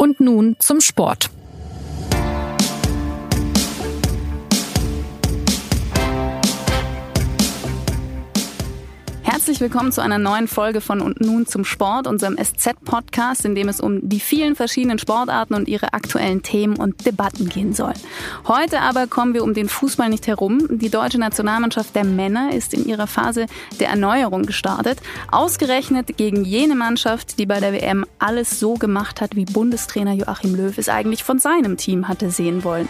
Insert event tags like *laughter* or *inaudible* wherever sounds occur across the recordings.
Und nun zum Sport. Herzlich willkommen zu einer neuen Folge von Und nun zum Sport, unserem SZ-Podcast, in dem es um die vielen verschiedenen Sportarten und ihre aktuellen Themen und Debatten gehen soll. Heute aber kommen wir um den Fußball nicht herum. Die deutsche Nationalmannschaft der Männer ist in ihrer Phase der Erneuerung gestartet. Ausgerechnet gegen jene Mannschaft, die bei der WM alles so gemacht hat, wie Bundestrainer Joachim Löw es eigentlich von seinem Team hatte sehen wollen.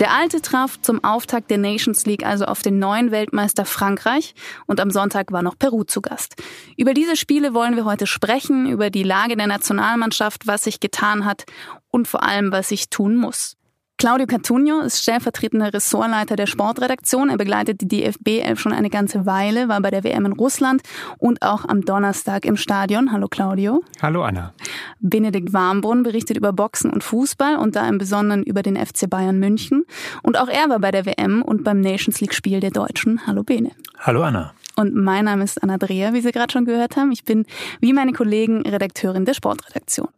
Der Alte traf zum Auftakt der Nations League also auf den neuen Weltmeister Frankreich und am Sonntag war noch Peru zu Gast. Über diese Spiele wollen wir heute sprechen, über die Lage der Nationalmannschaft, was sich getan hat und vor allem, was sich tun muss. Claudio Cartunio ist stellvertretender Ressortleiter der Sportredaktion. Er begleitet die DFB 11 schon eine ganze Weile, war bei der WM in Russland und auch am Donnerstag im Stadion. Hallo Claudio. Hallo Anna. Benedikt Warmbrunn berichtet über Boxen und Fußball und da im Besonderen über den FC Bayern München. Und auch er war bei der WM und beim Nations League Spiel der Deutschen. Hallo Bene. Hallo Anna. Und mein Name ist Anna Dreher, wie Sie gerade schon gehört haben. Ich bin, wie meine Kollegen, Redakteurin der Sportredaktion.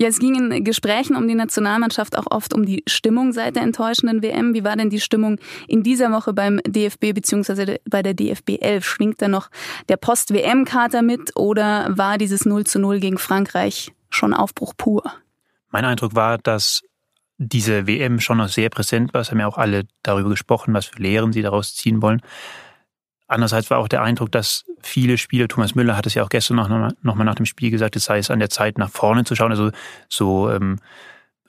Ja, es ging in Gesprächen um die Nationalmannschaft auch oft um die Stimmung seit der enttäuschenden WM. Wie war denn die Stimmung in dieser Woche beim DFB bzw. bei der DFB 11? Schwingt da noch der Post-WM-Kater mit oder war dieses 0 zu 0 gegen Frankreich schon Aufbruch pur? Mein Eindruck war, dass diese WM schon noch sehr präsent war. Es haben ja auch alle darüber gesprochen, was für Lehren sie daraus ziehen wollen. Andererseits war auch der Eindruck, dass viele Spiele, Thomas Müller hat es ja auch gestern noch, noch mal nach dem Spiel gesagt, es sei es an der Zeit, nach vorne zu schauen. Also so ähm,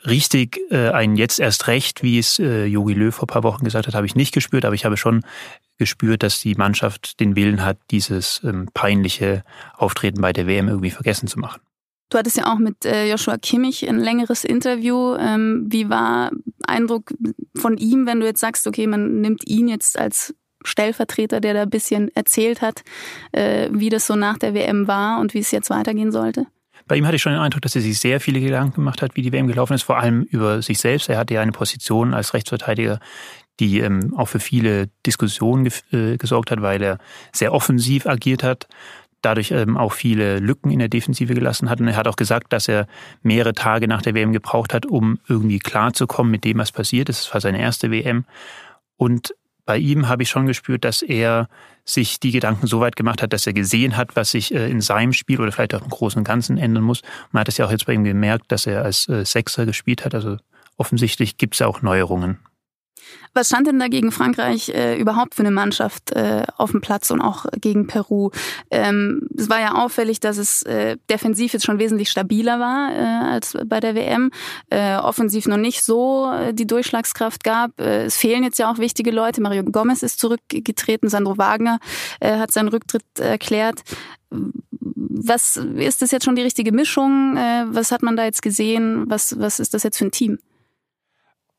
richtig äh, ein Jetzt erst recht, wie es äh, Jogi Löw vor paar Wochen gesagt hat, habe ich nicht gespürt, aber ich habe schon gespürt, dass die Mannschaft den Willen hat, dieses ähm, peinliche Auftreten bei der WM irgendwie vergessen zu machen. Du hattest ja auch mit äh, Joshua Kimmich ein längeres Interview. Ähm, wie war Eindruck von ihm, wenn du jetzt sagst, okay, man nimmt ihn jetzt als Stellvertreter, der da ein bisschen erzählt hat, äh, wie das so nach der WM war und wie es jetzt weitergehen sollte? Bei ihm hatte ich schon den Eindruck, dass er sich sehr viele Gedanken gemacht hat, wie die WM gelaufen ist, vor allem über sich selbst. Er hatte ja eine Position als Rechtsverteidiger, die ähm, auch für viele Diskussionen ge äh, gesorgt hat, weil er sehr offensiv agiert hat, dadurch ähm, auch viele Lücken in der Defensive gelassen hat. Und er hat auch gesagt, dass er mehrere Tage nach der WM gebraucht hat, um irgendwie klarzukommen mit dem, was passiert ist. Es war seine erste WM. Und bei ihm habe ich schon gespürt, dass er sich die Gedanken so weit gemacht hat, dass er gesehen hat, was sich äh, in seinem Spiel oder vielleicht auch im Großen und Ganzen ändern muss. Man hat es ja auch jetzt bei ihm gemerkt, dass er als äh, Sechser gespielt hat. Also offensichtlich gibt es ja auch Neuerungen. Was stand denn da gegen Frankreich äh, überhaupt für eine Mannschaft äh, auf dem Platz und auch gegen Peru? Ähm, es war ja auffällig, dass es äh, defensiv jetzt schon wesentlich stabiler war äh, als bei der WM. Äh, offensiv noch nicht so äh, die Durchschlagskraft gab. Äh, es fehlen jetzt ja auch wichtige Leute. Mario Gomez ist zurückgetreten, Sandro Wagner äh, hat seinen Rücktritt erklärt. Was ist das jetzt schon die richtige Mischung? Äh, was hat man da jetzt gesehen? Was, was ist das jetzt für ein Team?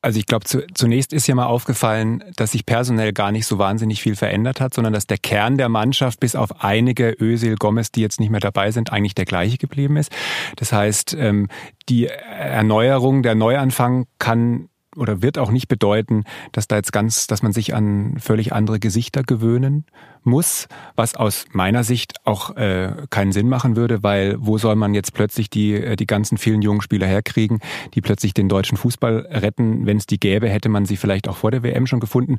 Also ich glaube, zu, zunächst ist ja mal aufgefallen, dass sich personell gar nicht so wahnsinnig viel verändert hat, sondern dass der Kern der Mannschaft bis auf einige Özil, Gomez, die jetzt nicht mehr dabei sind, eigentlich der gleiche geblieben ist. Das heißt, ähm, die Erneuerung, der Neuanfang kann oder wird auch nicht bedeuten, dass da jetzt ganz, dass man sich an völlig andere Gesichter gewöhnen muss, was aus meiner Sicht auch äh, keinen Sinn machen würde, weil wo soll man jetzt plötzlich die, äh, die ganzen vielen jungen Spieler herkriegen, die plötzlich den deutschen Fußball retten? Wenn es die gäbe, hätte man sie vielleicht auch vor der WM schon gefunden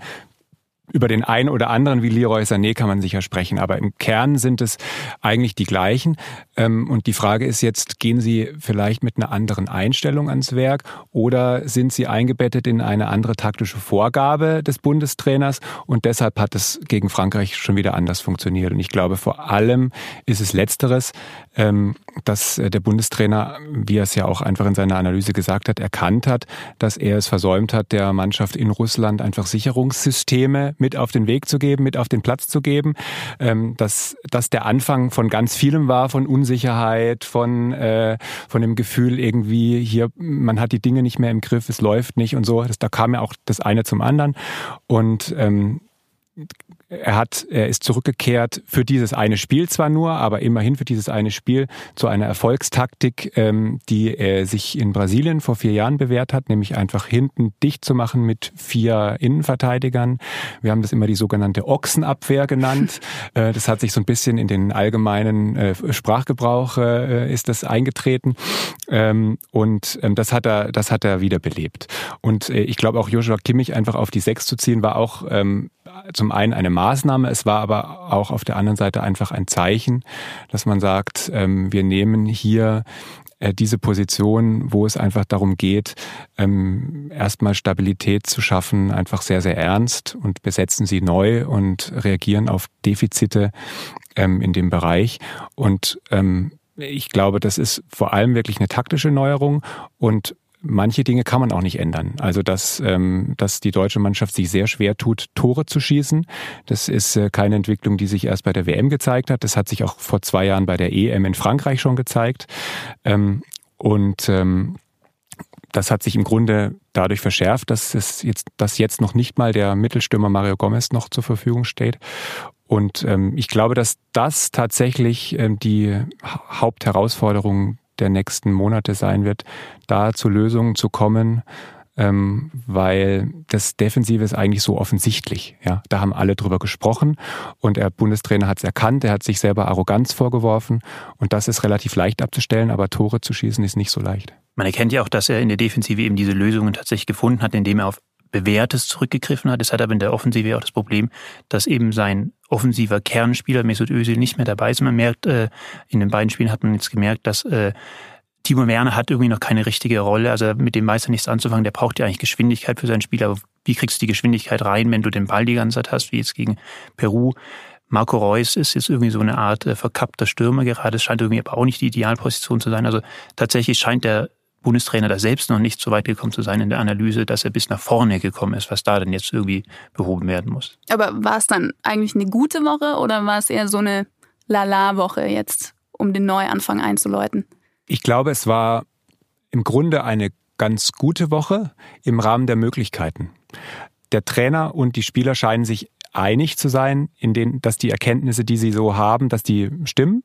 über den einen oder anderen wie Leroy Sané kann man sicher sprechen, aber im Kern sind es eigentlich die gleichen. Ähm, und die Frage ist jetzt, gehen Sie vielleicht mit einer anderen Einstellung ans Werk oder sind Sie eingebettet in eine andere taktische Vorgabe des Bundestrainers und deshalb hat es gegen Frankreich schon wieder anders funktioniert. Und ich glaube, vor allem ist es letzteres, dass der Bundestrainer, wie er es ja auch einfach in seiner Analyse gesagt hat, erkannt hat, dass er es versäumt hat, der Mannschaft in Russland einfach Sicherungssysteme mit auf den Weg zu geben, mit auf den Platz zu geben, ähm, dass das der Anfang von ganz vielem war, von Unsicherheit, von äh, von dem Gefühl irgendwie hier man hat die Dinge nicht mehr im Griff, es läuft nicht und so. Das, da kam ja auch das eine zum anderen und ähm, er hat, er ist zurückgekehrt für dieses eine Spiel zwar nur, aber immerhin für dieses eine Spiel zu einer Erfolgstaktik, ähm, die er sich in Brasilien vor vier Jahren bewährt hat, nämlich einfach hinten dicht zu machen mit vier Innenverteidigern. Wir haben das immer die sogenannte Ochsenabwehr genannt. *laughs* Äh, das hat sich so ein bisschen in den allgemeinen äh, Sprachgebrauch äh, ist das eingetreten. Ähm, und ähm, das hat er, das hat er wiederbelebt. Und äh, ich glaube auch Joshua Kimmich einfach auf die Sechs zu ziehen, war auch ähm, zum einen eine Maßnahme, es war aber auch auf der anderen Seite einfach ein Zeichen, dass man sagt, ähm, wir nehmen hier äh, diese Position, wo es einfach darum geht, ähm, erstmal Stabilität zu schaffen, einfach sehr, sehr ernst und besetzen sie neu und reagieren auf Defizite ähm, in dem Bereich. Und ich glaube, das ist vor allem wirklich eine taktische Neuerung und manche Dinge kann man auch nicht ändern. Also dass, ähm, dass die deutsche Mannschaft sich sehr schwer tut, Tore zu schießen. Das ist äh, keine Entwicklung, die sich erst bei der WM gezeigt hat. Das hat sich auch vor zwei Jahren bei der EM in Frankreich schon gezeigt. Ähm, und ähm, das hat sich im Grunde dadurch verschärft, dass es jetzt, dass jetzt noch nicht mal der Mittelstürmer Mario Gomez noch zur Verfügung steht. Und ähm, ich glaube, dass das tatsächlich ähm, die Hauptherausforderung der nächsten Monate sein wird, da zu Lösungen zu kommen, ähm, weil das Defensive ist eigentlich so offensichtlich. Ja, da haben alle drüber gesprochen und der Bundestrainer hat es erkannt. Er hat sich selber Arroganz vorgeworfen und das ist relativ leicht abzustellen, aber Tore zu schießen ist nicht so leicht. Man erkennt ja auch, dass er in der Defensive eben diese Lösungen tatsächlich gefunden hat, indem er auf Bewährtes zurückgegriffen hat. Es hat aber in der Offensive auch das Problem, dass eben sein offensiver Kernspieler Mesut Özil nicht mehr dabei ist. Man merkt, äh, in den beiden Spielen hat man jetzt gemerkt, dass äh, Timo Werner hat irgendwie noch keine richtige Rolle. Also mit dem weiß er nichts anzufangen. Der braucht ja eigentlich Geschwindigkeit für seinen Spieler. wie kriegst du die Geschwindigkeit rein, wenn du den Ball die ganze Zeit hast, wie jetzt gegen Peru? Marco Reus ist jetzt irgendwie so eine Art äh, verkappter Stürmer gerade. Es scheint irgendwie aber auch nicht die Idealposition zu sein. Also tatsächlich scheint der Bundestrainer da selbst noch nicht so weit gekommen zu sein in der Analyse, dass er bis nach vorne gekommen ist, was da dann jetzt irgendwie behoben werden muss. Aber war es dann eigentlich eine gute Woche oder war es eher so eine Lala-Woche jetzt, um den Neuanfang einzuläuten? Ich glaube, es war im Grunde eine ganz gute Woche im Rahmen der Möglichkeiten. Der Trainer und die Spieler scheinen sich einig zu sein, in denen, dass die Erkenntnisse, die sie so haben, dass die stimmen.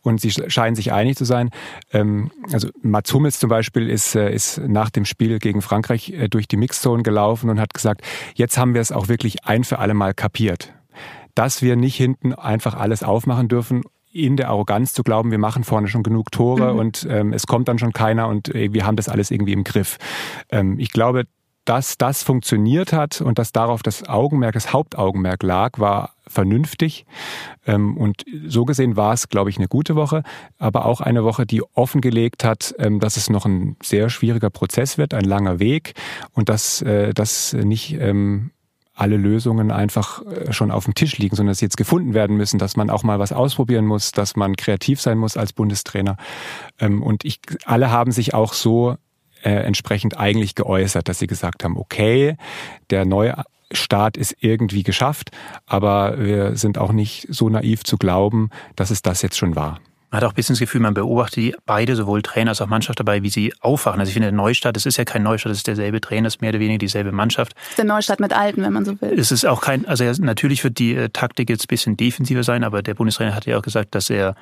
Und sie scheinen sich einig zu sein. Ähm, also Mats Hummels zum Beispiel ist, äh, ist nach dem Spiel gegen Frankreich äh, durch die Mixzone gelaufen und hat gesagt, jetzt haben wir es auch wirklich ein für alle Mal kapiert. Dass wir nicht hinten einfach alles aufmachen dürfen in der Arroganz zu glauben, wir machen vorne schon genug Tore mhm. und ähm, es kommt dann schon keiner und äh, wir haben das alles irgendwie im Griff. Ähm, ich glaube, dass das funktioniert hat und dass darauf das Augenmerk, das Hauptaugenmerk lag, war vernünftig. Ähm, und so gesehen war es, glaube ich, eine gute Woche, aber auch eine Woche, die offengelegt hat, ähm, dass es noch ein sehr schwieriger Prozess wird, ein langer Weg und dass äh, das nicht ähm, alle Lösungen einfach äh, schon auf dem Tisch liegen, sondern dass sie jetzt gefunden werden müssen, dass man auch mal was ausprobieren muss, dass man kreativ sein muss als Bundestrainer. Und ich, alle haben sich auch so äh, entsprechend eigentlich geäußert, dass sie gesagt haben, okay, der Neustart ist irgendwie geschafft, aber wir sind auch nicht so naiv zu glauben, dass es das jetzt schon war. Man hat auch ein bisschen das Gefühl, man beobachtet die beide, sowohl Trainer als auch Mannschaft dabei, wie sie aufwachen. Also ich finde, der Neustart, das ist ja kein Neustart, das ist derselbe Trainer, das ist mehr oder weniger dieselbe Mannschaft. Der Neustart mit Alten, wenn man so will. Es ist auch kein, also natürlich wird die äh, Taktik jetzt ein bisschen defensiver sein, aber der Bundestrainer hat ja auch gesagt, dass er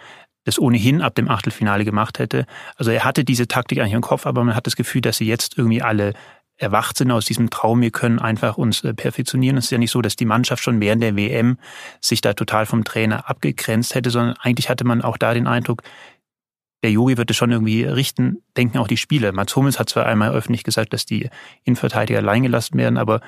das ohnehin ab dem Achtelfinale gemacht hätte. Also er hatte diese Taktik eigentlich im Kopf, aber man hat das Gefühl, dass sie jetzt irgendwie alle erwacht sind aus diesem Traum, wir können einfach uns äh, perfektionieren. Es ist ja nicht so, dass die Mannschaft schon während der WM sich da total vom Trainer abgegrenzt hätte, sondern eigentlich hatte man auch da den Eindruck, der Yogi wird es schon irgendwie richten, denken auch die Spieler. Mats Hummels hat zwar einmal öffentlich gesagt, dass die Innenverteidiger allein gelassen werden, aber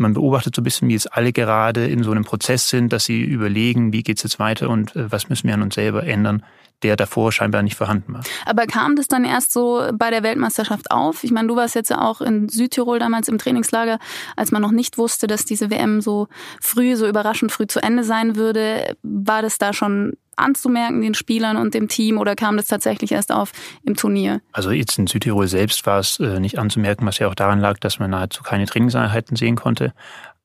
man beobachtet so ein bisschen, wie jetzt alle gerade in so einem Prozess sind, dass sie überlegen, wie geht's jetzt weiter und äh, was müssen wir an uns selber ändern, der davor scheinbar nicht vorhanden war. Aber kam das dann erst so bei der Weltmeisterschaft auf? Ich meine, du warst jetzt ja auch in Südtirol damals im Trainingslager, als man noch nicht wusste, dass diese WM so früh, so überraschend früh zu Ende sein würde. War das da schon anzumerken, den Spielern und dem Team, oder kam das tatsächlich erst auf im Turnier? Also jetzt in Südtirol selbst war es äh, nicht anzumerken, was ja auch daran lag, dass man nahezu keine Trainingseinheiten sehen konnte.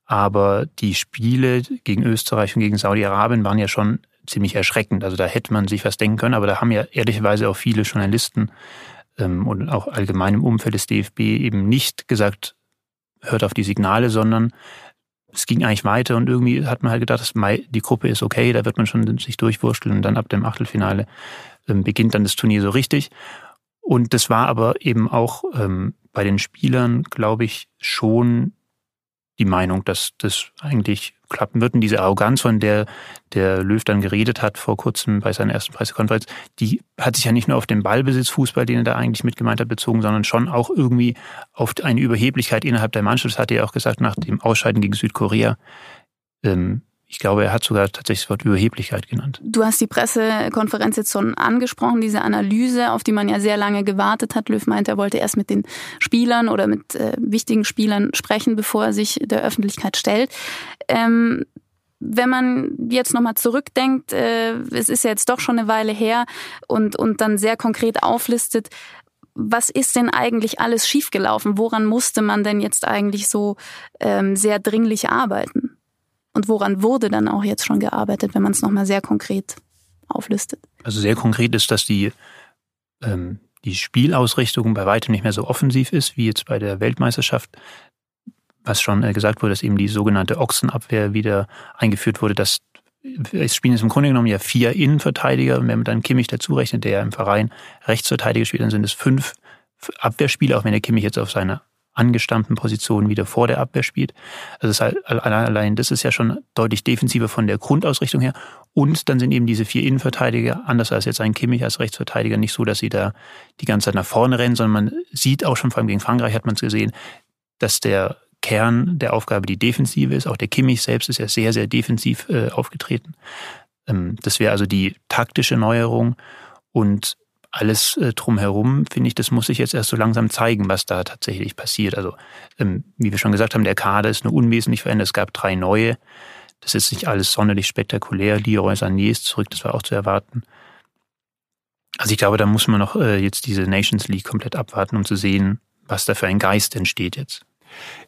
Aber die Spiele gegen Österreich und gegen Saudi-Arabien waren ja schon ziemlich erschreckend. Also da hätte man sich was denken können, aber da haben ja ehrlicherweise auch viele Journalisten ähm, und auch allgemein im Umfeld des DFB eben nicht gesagt, hört auf die Signale, sondern es ging eigentlich weiter und irgendwie hat man halt gedacht, die Gruppe ist okay, da wird man schon sich durchwurschteln und dann ab dem Achtelfinale ähm, beginnt dann das Turnier so richtig. Und das war aber eben auch ähm, bei den Spielern, glaube ich, schon die Meinung, dass das eigentlich klappen wird. Und diese Arroganz, von der der Löw dann geredet hat vor kurzem bei seiner ersten Pressekonferenz, die hat sich ja nicht nur auf den Ballbesitzfußball, den er da eigentlich mit gemeint hat, bezogen, sondern schon auch irgendwie auf eine Überheblichkeit innerhalb der Mannschaft. Das hat er ja auch gesagt nach dem Ausscheiden gegen Südkorea. Ähm, ich glaube, er hat sogar tatsächlich das Wort Überheblichkeit genannt. Du hast die Pressekonferenz jetzt schon angesprochen, diese Analyse, auf die man ja sehr lange gewartet hat. Löw meinte, er wollte erst mit den Spielern oder mit äh, wichtigen Spielern sprechen, bevor er sich der Öffentlichkeit stellt. Ähm, wenn man jetzt nochmal zurückdenkt, äh, es ist ja jetzt doch schon eine Weile her und, und dann sehr konkret auflistet, was ist denn eigentlich alles schiefgelaufen? Woran musste man denn jetzt eigentlich so ähm, sehr dringlich arbeiten? Und woran wurde dann auch jetzt schon gearbeitet, wenn man es nochmal sehr konkret auflistet? Also sehr konkret ist, dass die, ähm, die Spielausrichtung bei weitem nicht mehr so offensiv ist wie jetzt bei der Weltmeisterschaft. Was schon äh, gesagt wurde, dass eben die sogenannte Ochsenabwehr wieder eingeführt wurde, dass es spielen jetzt im Grunde genommen ja vier Innenverteidiger. Und wenn man dann Kimmich dazu rechnet, der ja im Verein Rechtsverteidiger spielt, dann sind es fünf Abwehrspieler, auch wenn der Kimmich jetzt auf seiner angestammten Positionen wieder vor der Abwehr spielt. Also das allein das ist ja schon deutlich defensiver von der Grundausrichtung her. Und dann sind eben diese vier Innenverteidiger, anders als jetzt ein Kimmich als Rechtsverteidiger, nicht so, dass sie da die ganze Zeit nach vorne rennen, sondern man sieht auch schon, vor allem gegen Frankreich hat man es gesehen, dass der Kern der Aufgabe die Defensive ist. Auch der Kimmich selbst ist ja sehr, sehr defensiv äh, aufgetreten. Ähm, das wäre also die taktische Neuerung. Und alles äh, drumherum, finde ich, das muss sich jetzt erst so langsam zeigen, was da tatsächlich passiert. Also, ähm, wie wir schon gesagt haben, der Kader ist nur unwesentlich verändert. Es gab drei neue. Das ist nicht alles sonderlich spektakulär. Leroy Sané ist zurück, das war auch zu erwarten. Also ich glaube, da muss man noch äh, jetzt diese Nations League komplett abwarten, um zu sehen, was da für ein Geist entsteht jetzt.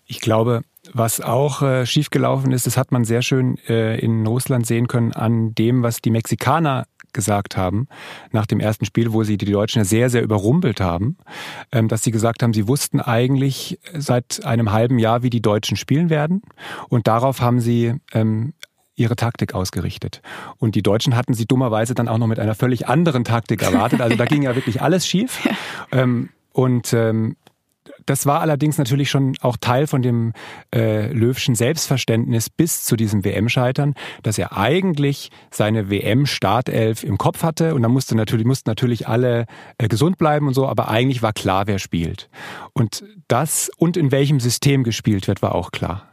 Ich glaube, was auch äh, schiefgelaufen ist, das hat man sehr schön äh, in Russland sehen können an dem, was die Mexikaner gesagt haben, nach dem ersten Spiel, wo sie die Deutschen sehr, sehr überrumpelt haben, ähm, dass sie gesagt haben, sie wussten eigentlich seit einem halben Jahr, wie die Deutschen spielen werden. Und darauf haben sie ähm, ihre Taktik ausgerichtet. Und die Deutschen hatten sie dummerweise dann auch noch mit einer völlig anderen Taktik erwartet. Also da ging ja wirklich alles schief. *laughs* Ähm, und das war allerdings natürlich schon auch Teil von dem äh, Löwschen Selbstverständnis bis zu diesem WM-Scheitern, dass er eigentlich seine WM-Startelf im Kopf hatte und dann musste natürlich, mussten natürlich alle äh, gesund bleiben und so, aber eigentlich war klar, wer spielt. Und das und in welchem System gespielt wird, war auch klar.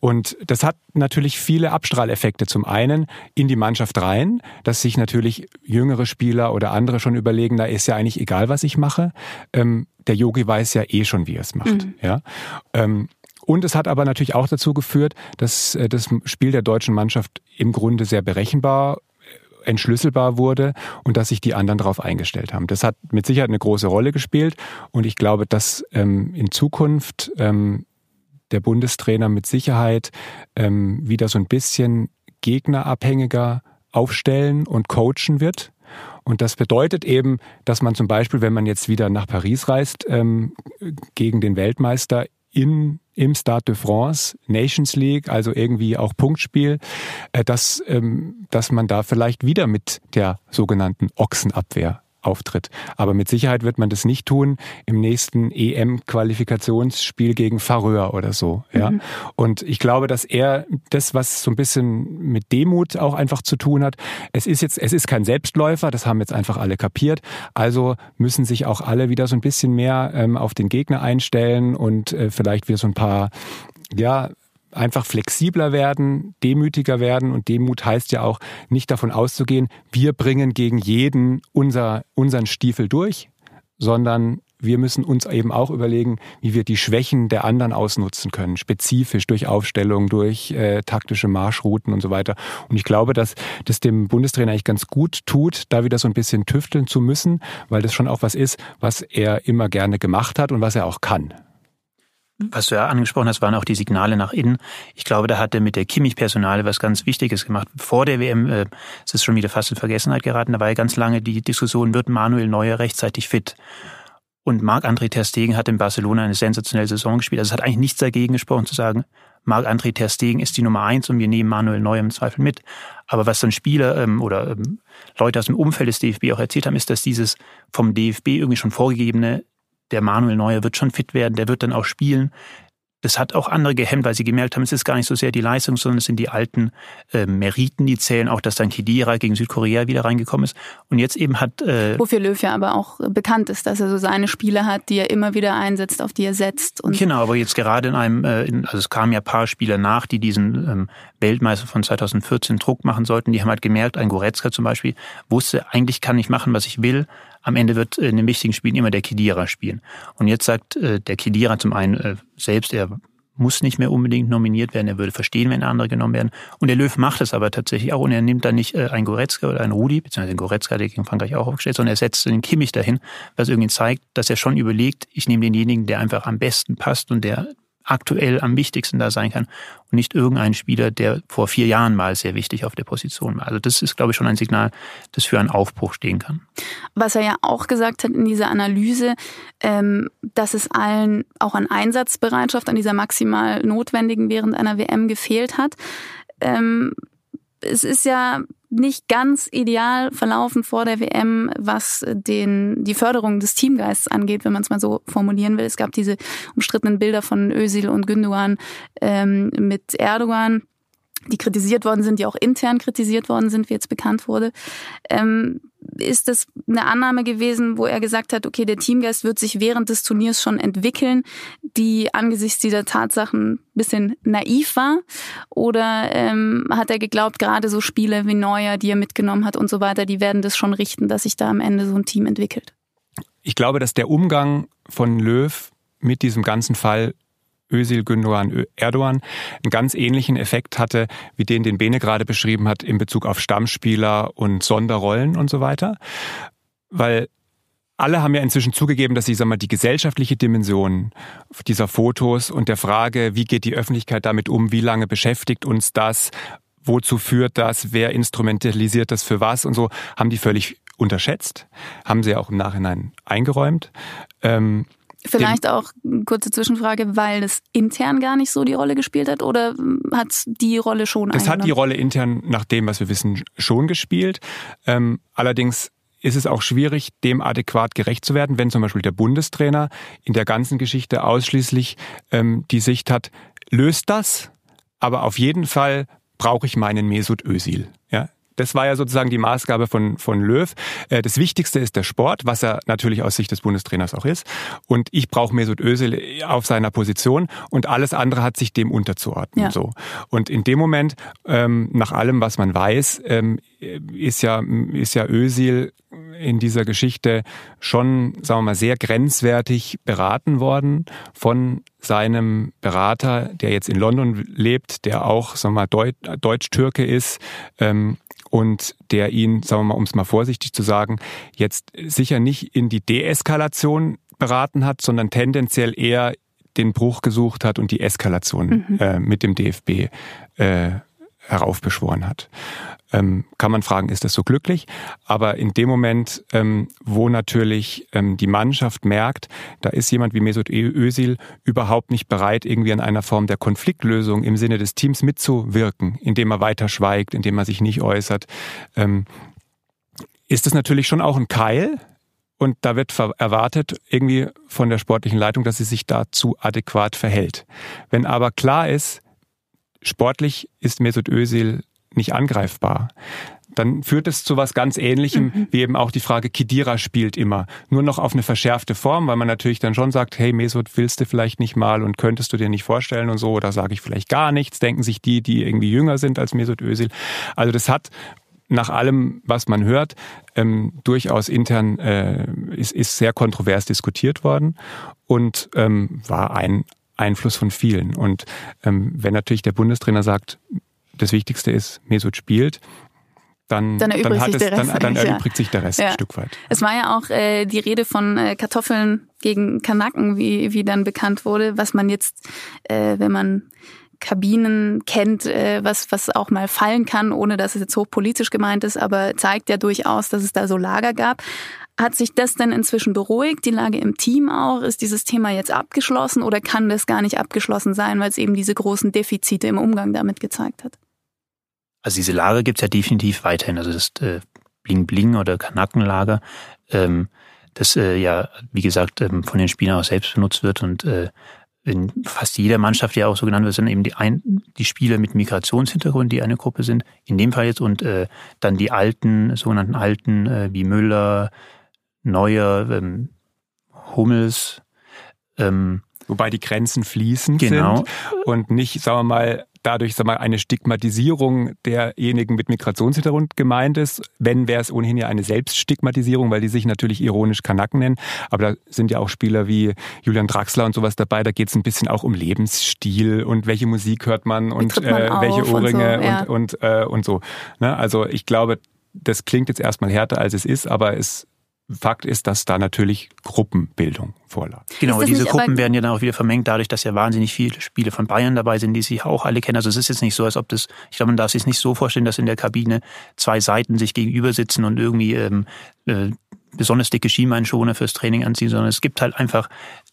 Und das hat natürlich viele Abstrahleffekte. Zum einen in die Mannschaft rein, dass sich natürlich jüngere Spieler oder andere schon überlegen, da ist ja eigentlich egal, was ich mache. Ähm, der Yogi weiß ja eh schon, wie er es macht. Mhm. Ja. Ähm, und es hat aber natürlich auch dazu geführt, dass äh, das Spiel der deutschen Mannschaft im Grunde sehr berechenbar äh, entschlüsselbar wurde und dass sich die anderen darauf eingestellt haben. Das hat mit Sicherheit eine große Rolle gespielt und ich glaube, dass ähm, in Zukunft ähm, der Bundestrainer mit Sicherheit ähm, wieder so ein bisschen gegnerabhängiger aufstellen und coachen wird. Und das bedeutet eben, dass man zum Beispiel, wenn man jetzt wieder nach Paris reist, ähm, gegen den Weltmeister in, im Stade de France, Nations League, also irgendwie auch Punktspiel, äh, dass, ähm, dass man da vielleicht wieder mit der sogenannten Ochsenabwehr auftritt. Aber mit Sicherheit wird man das nicht tun im nächsten EM-Qualifikationsspiel gegen Faröer oder so. Ja. Mhm. Und ich glaube, dass er das, was so ein bisschen mit Demut auch einfach zu tun hat, es ist jetzt, es ist kein Selbstläufer, das haben jetzt einfach alle kapiert. Also müssen sich auch alle wieder so ein bisschen mehr ähm, auf den Gegner einstellen und äh, vielleicht wieder so ein paar ja, einfach flexibler werden, demütiger werden. Und Demut heißt ja auch, nicht davon auszugehen, wir bringen gegen jeden unser, unseren Stiefel durch, sondern wir müssen uns eben auch überlegen, wie wir die Schwächen der anderen ausnutzen können, spezifisch durch Aufstellung, durch äh, taktische Marschrouten und so weiter. Und ich glaube, dass das dem Bundestrainer eigentlich ganz gut tut, da wieder so ein bisschen tüfteln zu müssen, weil das schon auch was ist, was er immer gerne gemacht hat und was er auch kann was du ja angesprochen hast, waren auch die Signale nach innen. Ich glaube, da hat er mit der Kimmich-Personale was ganz Wichtiges gemacht. Vor der WM äh, es schon wieder fast in Vergessenheit geraten. Da war ja ganz lange die Diskussion, wird Manuel Neuer rechtzeitig fit? Und Marc-André Ter Stegen hat in Barcelona eine sensationelle Saison gespielt. Also es hat eigentlich nichts dagegen gesprochen zu sagen, Marc-André Ter Stegen ist die Nummer eins und wir nehmen Manuel Neuer im Zweifel mit. Aber was dann Spieler ähm, oder ähm, Leute aus dem Umfeld des DFB auch erzählt haben, ist, dass dieses vom DFB irgendwie schon vorgegebene, der Manuel Neuer wird schon fit werden, der wird dann auch spielen, das hat auch andere gehemmt, weil sie gemerkt haben, es ist gar nicht so sehr die Leistung, sondern es sind die alten äh, Meriten, die zählen. Auch, dass dann Kidira gegen Südkorea wieder reingekommen ist. Und jetzt eben hat... Äh, Wofür Löw ja aber auch bekannt ist, dass er so seine Spiele hat, die er immer wieder einsetzt, auf die er setzt. Und genau, aber jetzt gerade in einem, äh, in, also es kamen ja ein paar Spieler nach, die diesen ähm, Weltmeister von 2014 Druck machen sollten. Die haben halt gemerkt, ein Goretzka zum Beispiel wusste, eigentlich kann ich machen, was ich will, am Ende wird in den wichtigen Spielen immer der Kedira spielen. Und jetzt sagt äh, der Kedira zum einen äh, selbst, er muss nicht mehr unbedingt nominiert werden. Er würde verstehen, wenn andere genommen werden. Und der Löw macht es aber tatsächlich auch. Und er nimmt dann nicht äh, einen Goretzka oder einen Rudi, beziehungsweise den Goretzka, der gegen Frankreich auch aufgestellt, sondern er setzt den Kimmich dahin, was irgendwie zeigt, dass er schon überlegt, ich nehme denjenigen, der einfach am besten passt und der aktuell am wichtigsten da sein kann und nicht irgendein Spieler, der vor vier Jahren mal sehr wichtig auf der Position war. Also das ist, glaube ich, schon ein Signal, das für einen Aufbruch stehen kann. Was er ja auch gesagt hat in dieser Analyse, ähm, dass es allen auch an Einsatzbereitschaft, an dieser maximal notwendigen während einer WM gefehlt hat. Es ist ja nicht ganz ideal verlaufen vor der WM, was den, die Förderung des Teamgeists angeht, wenn man es mal so formulieren will. Es gab diese umstrittenen Bilder von Özil und Gündogan ähm, mit Erdogan die kritisiert worden sind, die auch intern kritisiert worden sind, wie jetzt bekannt wurde. Ähm, ist das eine Annahme gewesen, wo er gesagt hat, okay, der Teamgeist wird sich während des Turniers schon entwickeln, die angesichts dieser Tatsachen ein bisschen naiv war? Oder ähm, hat er geglaubt, gerade so Spiele wie Neuer, die er mitgenommen hat und so weiter, die werden das schon richten, dass sich da am Ende so ein Team entwickelt? Ich glaube, dass der Umgang von Löw mit diesem ganzen Fall Özil Gündogan Erdogan einen ganz ähnlichen Effekt hatte, wie den, den Bene gerade beschrieben hat in Bezug auf Stammspieler und Sonderrollen und so weiter. Weil alle haben ja inzwischen zugegeben, dass sie sag mal, die gesellschaftliche Dimension dieser Fotos und der Frage, wie geht die Öffentlichkeit damit um, wie lange beschäftigt uns das, wozu führt das, wer instrumentalisiert das für was und so, haben die völlig unterschätzt, haben sie auch im Nachhinein eingeräumt. Ähm, Vielleicht auch kurze Zwischenfrage, weil es intern gar nicht so die Rolle gespielt hat oder hat es die Rolle schon Das hat die Rolle intern nach dem, was wir wissen, schon gespielt. Ähm, allerdings ist es auch schwierig, dem adäquat gerecht zu werden, wenn zum Beispiel der Bundestrainer in der ganzen Geschichte ausschließlich ähm, die Sicht hat, löst das, aber auf jeden Fall brauche ich meinen Mesut Özil. Das war ja sozusagen die Maßgabe von, von Löw. Äh, das Wichtigste ist der Sport, was er natürlich aus Sicht des Bundestrainers auch ist. Und ich brauche Mesut Özil auf seiner Position und alles andere hat sich dem unterzuordnen. Ja. So. Und in dem Moment, ähm, nach allem, was man weiß, ähm, ist ja, ist ja Özil in dieser Geschichte schon, sagen wir mal, sehr grenzwertig beraten worden von seinem Berater, der jetzt in London lebt, der auch, sagen wir mal, Deutsch-Türke ist, ähm, und der ihn, sagen wir mal, um es mal vorsichtig zu sagen, jetzt sicher nicht in die Deeskalation beraten hat, sondern tendenziell eher den Bruch gesucht hat und die Eskalation mhm. äh, mit dem DFB äh, heraufbeschworen hat. Ähm, kann man fragen, ist das so glücklich? Aber in dem Moment, ähm, wo natürlich ähm, die Mannschaft merkt, da ist jemand wie Mesut Özil überhaupt nicht bereit, irgendwie an einer Form der Konfliktlösung im Sinne des Teams mitzuwirken, indem er weiter schweigt, indem er sich nicht äußert, ähm, ist das natürlich schon auch ein Keil, und da wird erwartet irgendwie von der sportlichen Leitung, dass sie sich dazu adäquat verhält. Wenn aber klar ist, sportlich ist Mesut Özil nicht angreifbar. Dann führt es zu was ganz Ähnlichem, mhm. wie eben auch die Frage, Kidira spielt immer. Nur noch auf eine verschärfte Form, weil man natürlich dann schon sagt, hey Mesut, willst du vielleicht nicht mal und könntest du dir nicht vorstellen und so, oder sage ich vielleicht gar nichts, denken sich die, die irgendwie jünger sind als Mesut Özil. Also das hat nach allem, was man hört, ähm, durchaus intern äh, ist, ist sehr kontrovers diskutiert worden und ähm, war ein Einfluss von vielen. Und ähm, wenn natürlich der Bundestrainer sagt, das Wichtigste ist, Mesut spielt, dann, dann erübrigt, dann, sich, es, der Rest dann, dann erübrigt sich der Rest ja. ein Stück weit. Es war ja auch äh, die Rede von äh, Kartoffeln gegen Kanaken, wie, wie dann bekannt wurde, was man jetzt, äh, wenn man Kabinen kennt, äh, was, was auch mal fallen kann, ohne dass es jetzt hochpolitisch gemeint ist, aber zeigt ja durchaus, dass es da so Lager gab. Hat sich das denn inzwischen beruhigt, die Lage im Team auch? Ist dieses Thema jetzt abgeschlossen oder kann das gar nicht abgeschlossen sein, weil es eben diese großen Defizite im Umgang damit gezeigt hat? Also diese Lage gibt's ja definitiv weiterhin. Also das äh, Bling-Bling oder Kanackenlager, ähm, das äh, ja, wie gesagt, ähm, von den Spielern auch selbst benutzt wird und äh, in fast jeder Mannschaft ja auch so genannt wird, sind eben die, ein, die Spieler mit Migrationshintergrund, die eine Gruppe sind, in dem Fall jetzt, und äh, dann die alten, sogenannten alten, äh, wie Müller, Neuer, ähm, Hummels. Ähm, Wobei die Grenzen fließend genau. sind und nicht, sagen wir mal, dadurch sagen wir, eine Stigmatisierung derjenigen mit Migrationshintergrund gemeint ist. Wenn, wäre es ohnehin ja eine Selbststigmatisierung, weil die sich natürlich ironisch Kanaken nennen. Aber da sind ja auch Spieler wie Julian Draxler und sowas dabei. Da geht es ein bisschen auch um Lebensstil und welche Musik hört man und man äh, welche Ohrringe und so, ja. und, und, äh, und so. Ne? Also ich glaube, das klingt jetzt erstmal härter, als es ist, aber es Fakt ist, dass da natürlich Gruppenbildung vorlag. Genau, diese Gruppen werden ja dann auch wieder vermengt, dadurch, dass ja wahnsinnig viele Spiele von Bayern dabei sind, die sich auch alle kennen. Also es ist jetzt nicht so, als ob das, ich glaube, man darf sich nicht so vorstellen, dass in der Kabine zwei Seiten sich gegenüber sitzen und irgendwie ähm, äh, besonders dicke Schienbeinschoner fürs Training anziehen, sondern es gibt halt einfach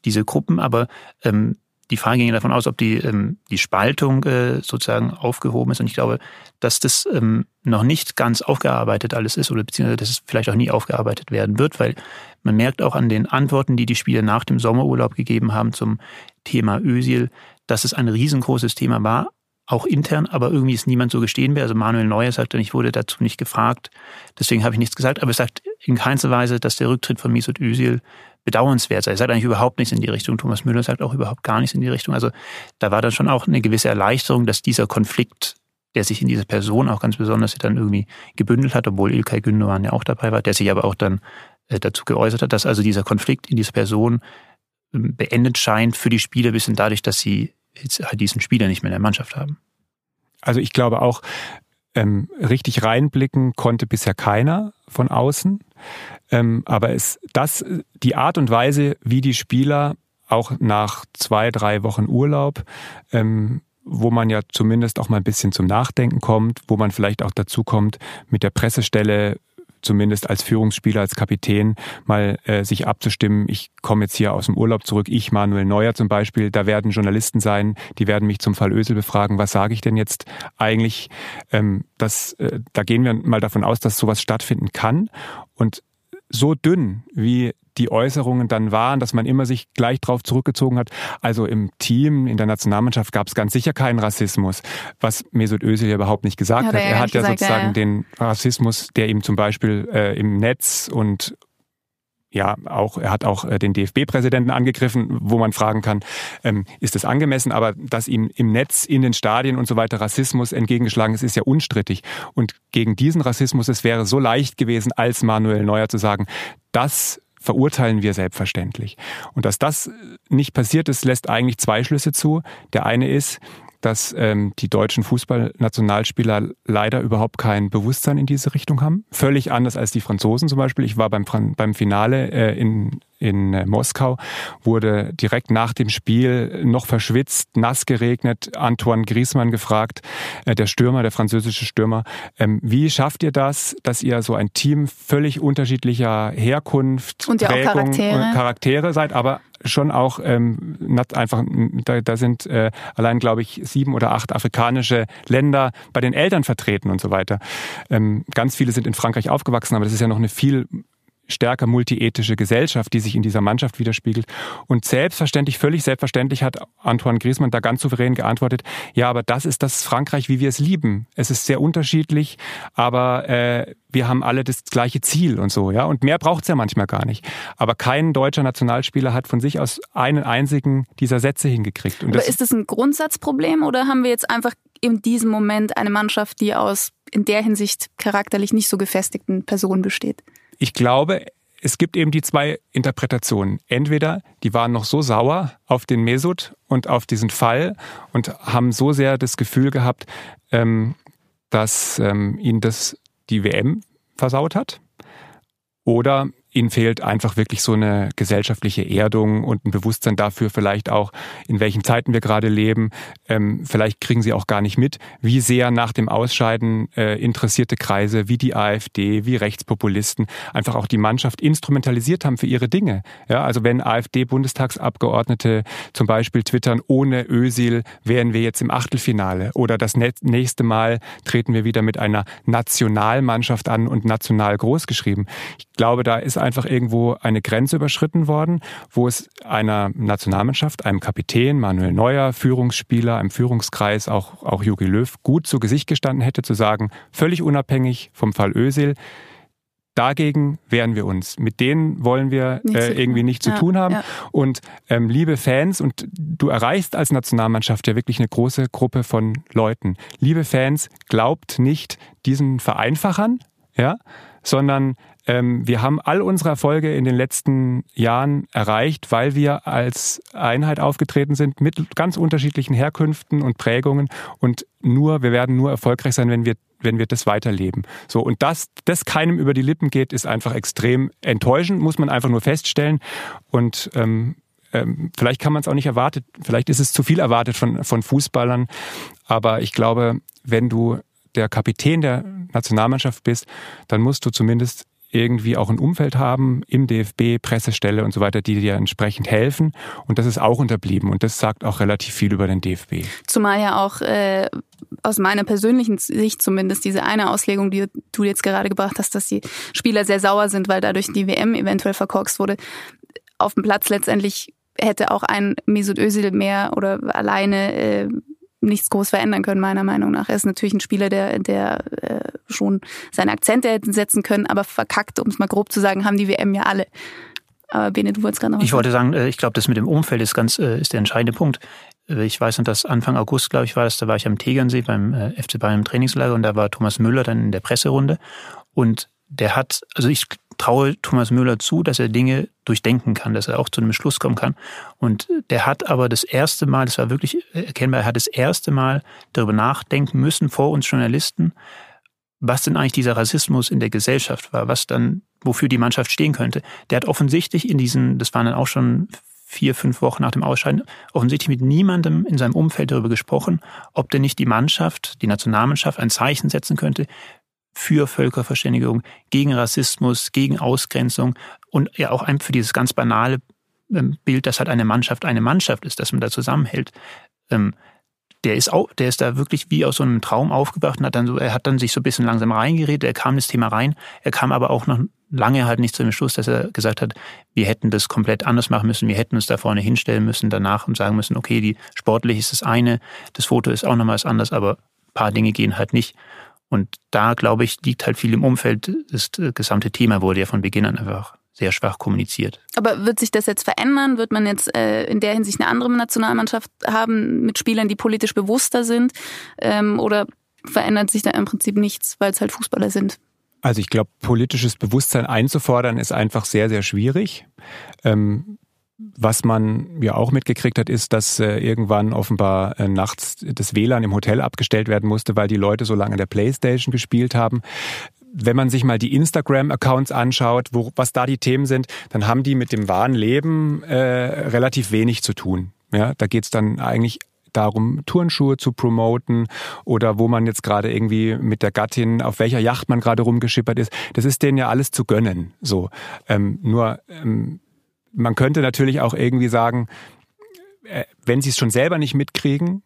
diese Gruppen, aber ähm, die Frage ging davon aus, ob die, ähm, die Spaltung äh, sozusagen aufgehoben ist. Und ich glaube, dass das ähm, noch nicht ganz aufgearbeitet alles ist oder beziehungsweise dass es vielleicht auch nie aufgearbeitet werden wird, weil man merkt auch an den Antworten, die die Spieler nach dem Sommerurlaub gegeben haben zum Thema Ösil, dass es ein riesengroßes Thema war, auch intern, aber irgendwie ist niemand so gestehen will. Also Manuel Neuer sagt dann, ich wurde dazu nicht gefragt, deswegen habe ich nichts gesagt, aber es sagt in keinster Weise, dass der Rücktritt von Mesut Özil bedauernswert sei. Er sagt eigentlich überhaupt nichts in die Richtung. Thomas Müller sagt auch überhaupt gar nichts in die Richtung. Also da war dann schon auch eine gewisse Erleichterung, dass dieser Konflikt, der sich in dieser Person auch ganz besonders dann irgendwie gebündelt hat, obwohl Ilkay Gündogan ja auch dabei war, der sich aber auch dann äh, dazu geäußert hat, dass also dieser Konflikt in dieser Person ähm, beendet scheint für die Spieler ein bisschen dadurch, dass sie jetzt halt diesen Spieler nicht mehr in der Mannschaft haben. Also ich glaube auch, ähm, richtig reinblicken konnte bisher keiner von außen. Ähm, aber es, das, die Art und Weise, wie die Spieler auch nach zwei, drei Wochen Urlaub, ähm, wo man ja zumindest auch mal ein bisschen zum Nachdenken kommt, wo man vielleicht auch dazu kommt, mit der Pressestelle zumindest als Führungsspieler, als Kapitän mal äh, sich abzustimmen. Ich komme jetzt hier aus dem Urlaub zurück, ich, Manuel Neuer zum Beispiel, da werden Journalisten sein, die werden mich zum Fall Ösel befragen, was sage ich denn jetzt eigentlich? Ähm, das, äh, da gehen wir mal davon aus, dass sowas stattfinden kann. Und so dünn, wie die Äußerungen dann waren, dass man immer sich gleich drauf zurückgezogen hat. Also im Team, in der Nationalmannschaft gab es ganz sicher keinen Rassismus, was Mesut Özil ja überhaupt nicht gesagt hat. hat. Er, er hat ja gesagt, sozusagen ja, ja. den Rassismus, der ihm zum Beispiel äh, im Netz und ja, auch, er hat auch äh, den DFB-Präsidenten angegriffen, wo man fragen kann, ähm, ist das angemessen? Aber dass ihm im Netz, in den Stadien und so weiter Rassismus entgegengeschlagen ist, ist ja unstrittig. Und gegen diesen Rassismus, es wäre so leicht gewesen, als Manuel Neuer zu sagen, das verurteilen wir selbstverständlich. Und dass das nicht passiert ist, lässt eigentlich zwei Schlüsse zu. Der eine ist, dass ähm, die deutschen Fußballnationalspieler leider überhaupt kein Bewusstsein in diese Richtung haben. Völlig anders als die Franzosen zum Beispiel. Ich war beim, beim Finale äh, in, in äh, Moskau, wurde direkt nach dem Spiel noch verschwitzt, nass geregnet, Antoine Griezmann gefragt, äh, der Stürmer, der französische Stürmer, ähm, wie schafft ihr das, dass ihr so ein Team völlig unterschiedlicher Herkunft, und ja Prägung, Charaktere. Charaktere seid, aber schon auch ähm, einfach, da, da sind äh, allein, glaube ich, sieben oder acht afrikanische Länder bei den Eltern vertreten und so weiter. Ähm, ganz viele sind in Frankreich aufgewachsen, aber das ist ja noch eine viel stärker multiethische Gesellschaft, die sich in dieser Mannschaft widerspiegelt. Und selbstverständlich, völlig selbstverständlich hat Antoine Griezmann da ganz souverän geantwortet, ja, aber das ist das Frankreich, wie wir es lieben. Es ist sehr unterschiedlich, aber äh, wir haben alle das gleiche Ziel und so, ja. Und mehr braucht's ja manchmal gar nicht. Aber kein deutscher Nationalspieler hat von sich aus einen einzigen dieser Sätze hingekriegt. Und aber das ist das ein Grundsatzproblem oder haben wir jetzt einfach in diesem Moment eine Mannschaft, die aus in der Hinsicht charakterlich nicht so gefestigten Personen besteht? Ich glaube, es gibt eben die zwei Interpretationen. Entweder die waren noch so sauer auf den Mesut und auf diesen Fall und haben so sehr das Gefühl gehabt, ähm, dass ähm, ihnen das die WM versaut hat. Oder ihnen fehlt einfach wirklich so eine gesellschaftliche Erdung und ein Bewusstsein dafür, vielleicht auch, in welchen Zeiten wir gerade leben. Ähm, vielleicht kriegen sie auch gar nicht mit, wie sehr nach dem Ausscheiden äh, interessierte Kreise wie die AfD, wie Rechtspopulisten einfach auch die Mannschaft instrumentalisiert haben für ihre Dinge. Ja, also wenn AfD-Bundestagsabgeordnete zum Beispiel twittern, ohne Ösil wären wir jetzt im Achtelfinale oder das nächste Mal treten wir wieder mit einer Nationalmannschaft an und national groß geschrieben. Ich glaube, da ist einfach irgendwo eine Grenze überschritten worden, wo es einer Nationalmannschaft, einem Kapitän, Manuel Neuer, Führungsspieler, einem Führungskreis, auch, auch Jogi Löw, gut zu Gesicht gestanden hätte, zu sagen, völlig unabhängig vom Fall Ösil, Dagegen wehren wir uns. Mit denen wollen wir äh, irgendwie nichts ja, zu tun haben. Ja. Und ähm, liebe Fans, und du erreichst als Nationalmannschaft ja wirklich eine große Gruppe von Leuten. Liebe Fans, glaubt nicht diesen Vereinfachern, ja, sondern ähm, wir haben all unsere Erfolge in den letzten Jahren erreicht, weil wir als Einheit aufgetreten sind mit ganz unterschiedlichen Herkünften und Prägungen und nur, wir werden nur erfolgreich sein, wenn wir wenn wir das weiterleben. So und das, das keinem über die Lippen geht, ist einfach extrem enttäuschend, muss man einfach nur feststellen. Und ähm, ähm, vielleicht kann man es auch nicht erwartet, vielleicht ist es zu viel erwartet von, von Fußballern. Aber ich glaube, wenn du der Kapitän der Nationalmannschaft bist, dann musst du zumindest irgendwie auch ein Umfeld haben im DFB, Pressestelle und so weiter, die dir entsprechend helfen. Und das ist auch unterblieben. Und das sagt auch relativ viel über den DFB. Zumal ja auch äh, aus meiner persönlichen Sicht zumindest diese eine Auslegung, die du jetzt gerade gebracht hast, dass die Spieler sehr sauer sind, weil dadurch die WM eventuell verkorkst wurde. Auf dem Platz letztendlich hätte auch ein Mesut Özil mehr oder alleine äh, nichts groß verändern können, meiner Meinung nach. Er ist natürlich ein Spieler, der, der äh, schon seine Akzente hätten setzen können, aber verkackt, um es mal grob zu sagen, haben die WM ja alle. Aber Bene, du wolltest gerade noch Ich wollte sagen, äh, ich glaube, das mit dem Umfeld ist ganz, äh, ist der entscheidende Punkt. Äh, ich weiß noch, dass Anfang August, glaube ich, war das, da war ich am Tegernsee beim FC Bayern im Trainingslager und da war Thomas Müller dann in der Presserunde und der hat, also ich traue Thomas Müller zu, dass er Dinge durchdenken kann, dass er auch zu einem Schluss kommen kann. Und der hat aber das erste Mal, das war wirklich erkennbar, er hat das erste Mal darüber nachdenken müssen vor uns Journalisten, was denn eigentlich dieser Rassismus in der Gesellschaft war, was dann, wofür die Mannschaft stehen könnte. Der hat offensichtlich in diesen, das waren dann auch schon vier, fünf Wochen nach dem Ausscheiden, offensichtlich mit niemandem in seinem Umfeld darüber gesprochen, ob denn nicht die Mannschaft, die Nationalmannschaft ein Zeichen setzen könnte für Völkerverständigung, gegen Rassismus, gegen Ausgrenzung und ja auch für dieses ganz banale ähm, Bild, dass halt eine Mannschaft eine Mannschaft ist, dass man da zusammenhält. Ähm, der ist auch, der ist da wirklich wie aus so einem Traum aufgewacht und hat dann so, er hat dann sich so ein bisschen langsam reingeredet, er kam ins Thema rein, er kam aber auch noch lange halt nicht zu dem Schluss, dass er gesagt hat, wir hätten das komplett anders machen müssen, wir hätten uns da vorne hinstellen müssen danach und sagen müssen, okay, die sportlich ist das eine, das Foto ist auch nochmal was anderes, aber ein paar Dinge gehen halt nicht. Und da, glaube ich, liegt halt viel im Umfeld. Das gesamte Thema wurde ja von Beginn an einfach sehr schwach kommuniziert. Aber wird sich das jetzt verändern? Wird man jetzt äh, in der Hinsicht eine andere Nationalmannschaft haben mit Spielern, die politisch bewusster sind? Ähm, oder verändert sich da im Prinzip nichts, weil es halt Fußballer sind? Also ich glaube, politisches Bewusstsein einzufordern ist einfach sehr, sehr schwierig. Ähm, was man ja auch mitgekriegt hat, ist, dass äh, irgendwann offenbar äh, nachts das WLAN im Hotel abgestellt werden musste, weil die Leute so lange in der Playstation gespielt haben. Wenn man sich mal die Instagram-Accounts anschaut, wo, was da die Themen sind, dann haben die mit dem wahren Leben äh, relativ wenig zu tun. Ja, da geht's dann eigentlich darum, Turnschuhe zu promoten oder wo man jetzt gerade irgendwie mit der Gattin, auf welcher Yacht man gerade rumgeschippert ist. Das ist denen ja alles zu gönnen. So, ähm, nur ähm, man könnte natürlich auch irgendwie sagen, äh, wenn sie es schon selber nicht mitkriegen,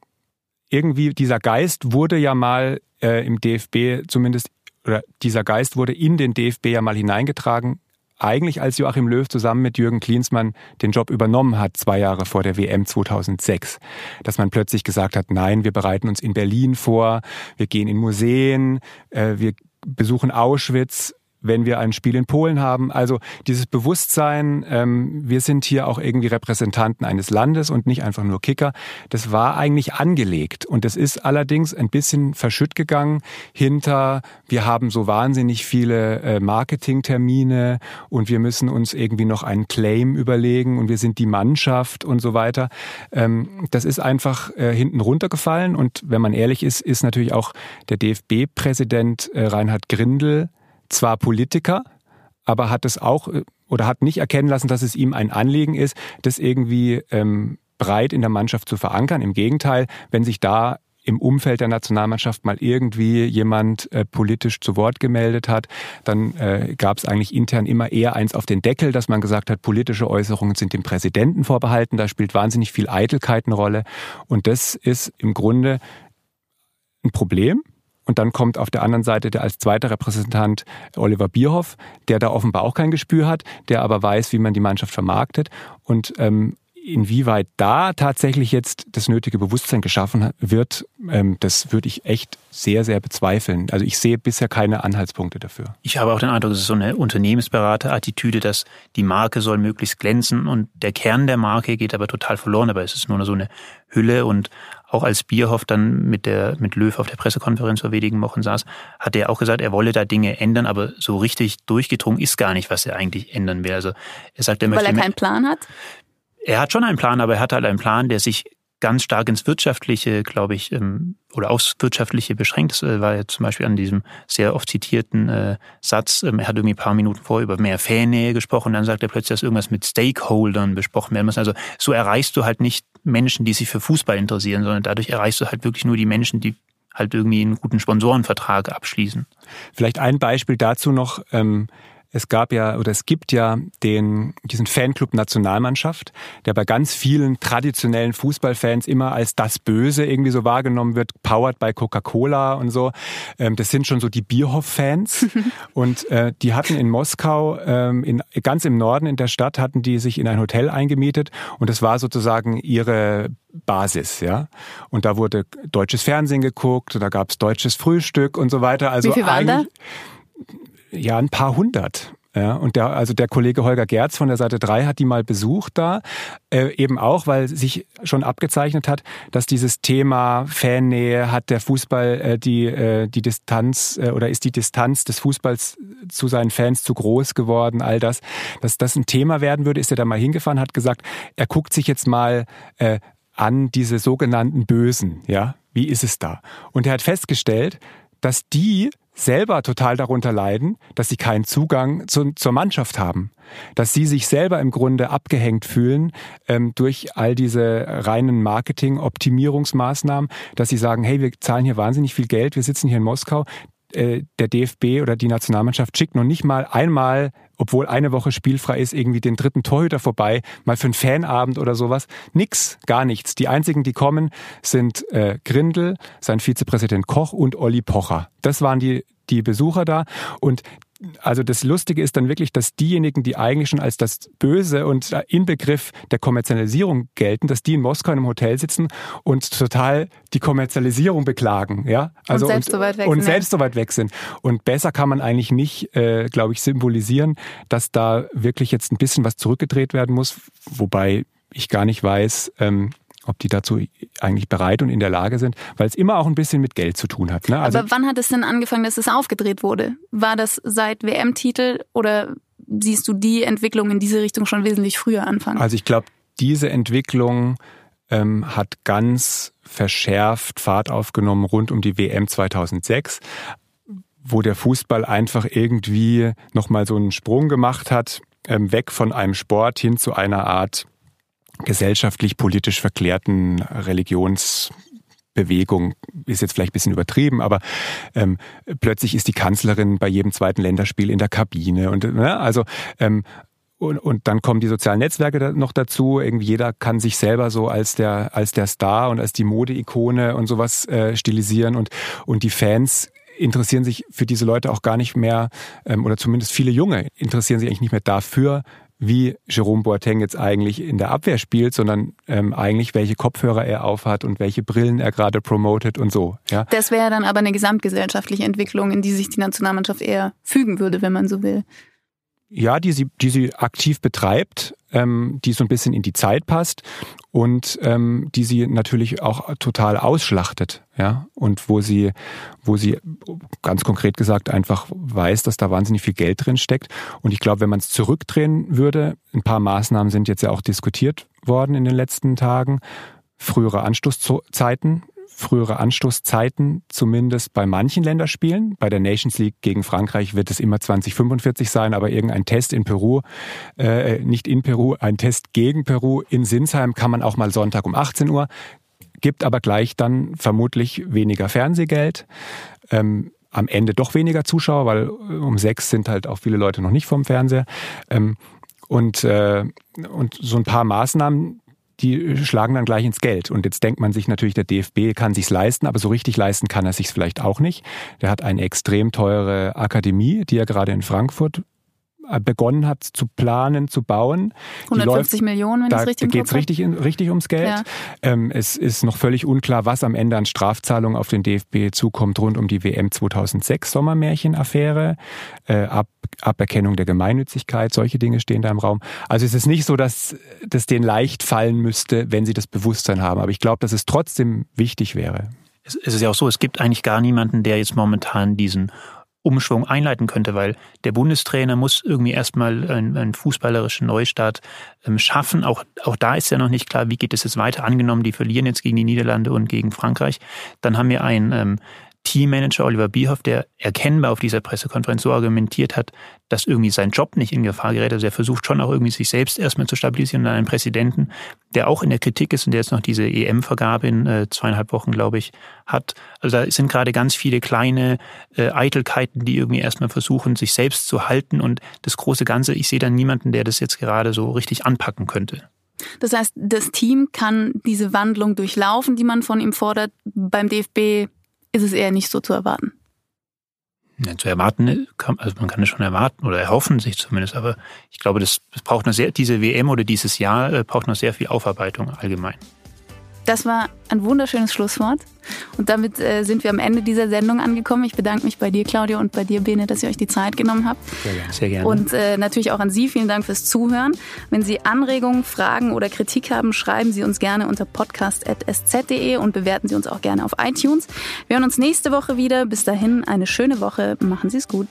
irgendwie dieser Geist wurde ja mal äh, im DFB zumindest, oder dieser Geist wurde in den DFB ja mal hineingetragen, eigentlich als Joachim Löw zusammen mit Jürgen Klinsmann den Job übernommen hat, zwei Jahre vor der WM 2006. Dass man plötzlich gesagt hat, nein, wir bereiten uns in Berlin vor, wir gehen in Museen, äh, wir besuchen Auschwitz, wenn wir ein Spiel in Polen haben. Also dieses Bewusstsein, ähm, wir sind hier auch irgendwie Repräsentanten eines Landes und nicht einfach nur Kicker, das war eigentlich angelegt. Und das ist allerdings ein bisschen verschütt gegangen hinter, wir haben so wahnsinnig viele äh, Marketingtermine und wir müssen uns irgendwie noch einen Claim überlegen und wir sind die Mannschaft und so weiter. Ähm, das ist einfach äh, hinten runtergefallen und wenn man ehrlich ist, ist natürlich auch der DFB-Präsident äh, Reinhard Grindel zwar Politiker, aber hat es auch äh, oder hat nicht erkennen lassen, dass es ihm ein Anliegen ist, das irgendwie ähm, breit in der Mannschaft zu verankern. Im Gegenteil, wenn sich da im Umfeld der Nationalmannschaft mal irgendwie jemand äh, politisch zu Wort gemeldet hat, dann äh, gab es eigentlich intern immer eher eins auf den Deckel, dass man gesagt hat, politische Äußerungen sind dem Präsidenten vorbehalten, da spielt wahnsinnig viel Eitelkeit eine Rolle. Und das ist im Grunde ein Problem. Und dann kommt auf der anderen Seite der als zweiter Repräsentant Oliver Bierhoff, der da offenbar auch kein Gespür hat, der aber weiß, wie man die Mannschaft vermarktet. Und ähm, inwieweit da tatsächlich jetzt das nötige Bewusstsein geschaffen wird, ähm, das würde ich echt sehr, sehr bezweifeln. Also ich sehe bisher keine Anhaltspunkte dafür. Ich habe auch den Eindruck, es ist so eine Unternehmensberaterattitüde, dass die Marke soll möglichst glänzen und der Kern der Marke geht aber total verloren. Aber es ist nur so eine Hülle und auch als Bierhoff dann mit der mit Löw auf der Pressekonferenz vor wenigen Wochen saß, hat er auch gesagt, er wolle da Dinge ändern, aber so richtig durchgedrungen ist gar nicht, was er eigentlich ändern will. Also er sagt, er Weil möchte er keinen Plan hat? Er hat schon einen Plan, aber er hat halt einen Plan, der sich ganz stark ins Wirtschaftliche, glaube ich, ähm, oder aufs Wirtschaftliche beschränkt. Das äh, war ja zum Beispiel an diesem sehr oft zitierten äh, Satz, ähm, er hat irgendwie ein paar Minuten vorher über mehr Fannähe gesprochen, dann sagt er plötzlich, dass irgendwas mit Stakeholdern besprochen werden muss. Also so erreichst du halt nicht Menschen, die sich für Fußball interessieren, sondern dadurch erreichst du halt wirklich nur die Menschen, die halt irgendwie einen guten Sponsorenvertrag abschließen. Vielleicht ein Beispiel dazu noch. Ähm es gab ja oder es gibt ja den, diesen Fanclub Nationalmannschaft, der bei ganz vielen traditionellen Fußballfans immer als das Böse irgendwie so wahrgenommen wird, powered by Coca-Cola und so. Ähm, das sind schon so die Bierhoff-Fans. *laughs* und äh, die hatten in Moskau, ähm, in, ganz im Norden in der Stadt, hatten die sich in ein Hotel eingemietet und das war sozusagen ihre Basis, ja. Und da wurde deutsches Fernsehen geguckt, da gab es deutsches Frühstück und so weiter. Also Wie viel waren da? Ja, ein paar hundert. Ja, und der, also der Kollege Holger Gerz von der Seite 3 hat die mal besucht da, äh, eben auch, weil sich schon abgezeichnet hat, dass dieses Thema Fannähe hat der Fußball äh, die, äh, die Distanz äh, oder ist die Distanz des Fußballs zu seinen Fans zu groß geworden, all das, dass das ein Thema werden würde, ist er da mal hingefahren, hat gesagt, er guckt sich jetzt mal äh, an diese sogenannten Bösen, ja, wie ist es da? Und er hat festgestellt, dass die selber total darunter leiden, dass sie keinen Zugang zu, zur Mannschaft haben. Dass sie sich selber im Grunde abgehängt fühlen ähm, durch all diese reinen Marketing-Optimierungsmaßnahmen, dass sie sagen, hey, wir zahlen hier wahnsinnig viel Geld, wir sitzen hier in Moskau, äh, der DFB oder die Nationalmannschaft schickt noch nicht mal einmal, obwohl eine Woche spielfrei ist, irgendwie den dritten Torhüter vorbei, mal für einen Fanabend oder sowas. Nix, gar nichts. Die einzigen, die kommen, sind äh, Grindel, sein Vizepräsident Koch und Olli Pocher. Das waren die, die Besucher da. Und also das Lustige ist dann wirklich, dass diejenigen, die eigentlich schon als das Böse und Inbegriff der Kommerzialisierung gelten, dass die in Moskau in einem Hotel sitzen und total die Kommerzialisierung beklagen, ja, also und selbst, und, so, weit weg und selbst so weit weg sind. Und besser kann man eigentlich nicht, äh, glaube ich, symbolisieren, dass da wirklich jetzt ein bisschen was zurückgedreht werden muss, wobei ich gar nicht weiß, ähm, ob die dazu eigentlich bereit und in der Lage sind, weil es immer auch ein bisschen mit Geld zu tun hat. Ne? Also Aber wann hat es denn angefangen, dass es aufgedreht wurde? War das seit WM-Titel oder siehst du die Entwicklung in diese Richtung schon wesentlich früher anfangen? Also ich glaube, diese Entwicklung ähm, hat ganz verschärft Fahrt aufgenommen rund um die WM 2006 wo der Fußball einfach irgendwie nochmal so einen Sprung gemacht hat, ähm, weg von einem Sport hin zu einer Art gesellschaftlich politisch verklärten Religionsbewegung ist jetzt vielleicht ein bisschen übertrieben, aber ähm, plötzlich ist die Kanzlerin bei jedem zweiten Länderspiel in der Kabine und ne, also ähm, und, und dann kommen die sozialen Netzwerke noch dazu. Irgendwie jeder kann sich selber so als der als der Star und als die Modeikone und sowas äh, stilisieren und und die Fans interessieren sich für diese Leute auch gar nicht mehr ähm, oder zumindest viele Junge interessieren sich eigentlich nicht mehr dafür, wie Jerome Boateng jetzt eigentlich in der Abwehr spielt, sondern ähm, eigentlich welche Kopfhörer er aufhat und welche Brillen er gerade promotet und so. Ja. Das wäre dann aber eine gesamtgesellschaftliche Entwicklung, in die sich die Nationalmannschaft eher fügen würde, wenn man so will. Ja, die sie, die sie aktiv betreibt, ähm, die so ein bisschen in die Zeit passt und ähm, die sie natürlich auch total ausschlachtet, ja, und wo sie, wo sie ganz konkret gesagt einfach weiß, dass da wahnsinnig viel Geld drin steckt. Und ich glaube, wenn man es zurückdrehen würde, ein paar Maßnahmen sind jetzt ja auch diskutiert worden in den letzten Tagen, frühere Anstoßzeiten frühere Anstoßzeiten, zumindest bei manchen Länderspielen. Bei der Nations League gegen Frankreich wird es immer 2045 sein, aber irgendein Test in Peru, äh, nicht in Peru, ein Test gegen Peru in Sinsheim kann man auch mal Sonntag um 18 Uhr, gibt aber gleich dann vermutlich weniger Fernsehgeld. Ähm, am Ende doch weniger Zuschauer, weil um sechs sind halt auch viele Leute noch nicht vorm Fernseher. Ähm, und, äh, und so ein paar Maßnahmen, die schlagen dann gleich ins Geld. Und jetzt denkt man sich natürlich, der DFB kann sich's leisten, aber so richtig leisten kann er sich's vielleicht auch nicht. Der hat eine extrem teure Akademie, die er gerade in Frankfurt äh, begonnen hat zu planen, zu bauen. 150 läuft, Millionen, wenn da ich richtig Da geht es richtig, richtig ums Geld. Ja. Ähm, es ist noch völlig unklar, was am Ende an Strafzahlungen auf den DFB zukommt rund um die WM 2006 Sommermärchenaffäre, äh, Ab, Aberkennung der Gemeinnützigkeit, solche Dinge stehen da im Raum. Also es ist nicht so, dass das denen leicht fallen müsste, wenn sie das Bewusstsein haben. Aber ich glaube, dass es trotzdem wichtig wäre. Es ist ja auch so, es gibt eigentlich gar niemanden, der jetzt momentan diesen Umschwung einleiten könnte, weil der Bundestrainer muss irgendwie erstmal einen, einen fußballerischen Neustart ähm, schaffen. Auch, auch da ist ja noch nicht klar, wie geht es jetzt weiter. Angenommen, die verlieren jetzt gegen die Niederlande und gegen Frankreich. Dann haben wir einen ähm, Teammanager Oliver Bierhoff, der erkennbar auf dieser Pressekonferenz so argumentiert hat, dass irgendwie sein Job nicht in Gefahr gerät. Also er versucht schon auch irgendwie sich selbst erstmal zu stabilisieren und dann einen Präsidenten, der auch in der Kritik ist und der jetzt noch diese EM-Vergabe in äh, zweieinhalb Wochen, glaube ich, hat. Also da sind gerade ganz viele kleine äh, Eitelkeiten, die irgendwie erstmal versuchen, sich selbst zu halten und das große Ganze, ich sehe da niemanden, der das jetzt gerade so richtig anpacken könnte. Das heißt, das Team kann diese Wandlung durchlaufen, die man von ihm fordert. Beim DFB ist es eher nicht so zu erwarten. Ja, zu erwarten, kann, also man kann es schon erwarten oder erhoffen sich zumindest, aber ich glaube, das, das braucht noch sehr, diese WM oder dieses Jahr äh, braucht noch sehr viel Aufarbeitung allgemein. Das war ein wunderschönes Schlusswort. Und damit äh, sind wir am Ende dieser Sendung angekommen. Ich bedanke mich bei dir, Claudia, und bei dir, Bene, dass ihr euch die Zeit genommen habt. Sehr gerne. Sehr gerne. Und äh, natürlich auch an Sie. Vielen Dank fürs Zuhören. Wenn Sie Anregungen, Fragen oder Kritik haben, schreiben Sie uns gerne unter podcast.sz.de und bewerten Sie uns auch gerne auf iTunes. Wir hören uns nächste Woche wieder. Bis dahin eine schöne Woche. Machen Sie es gut.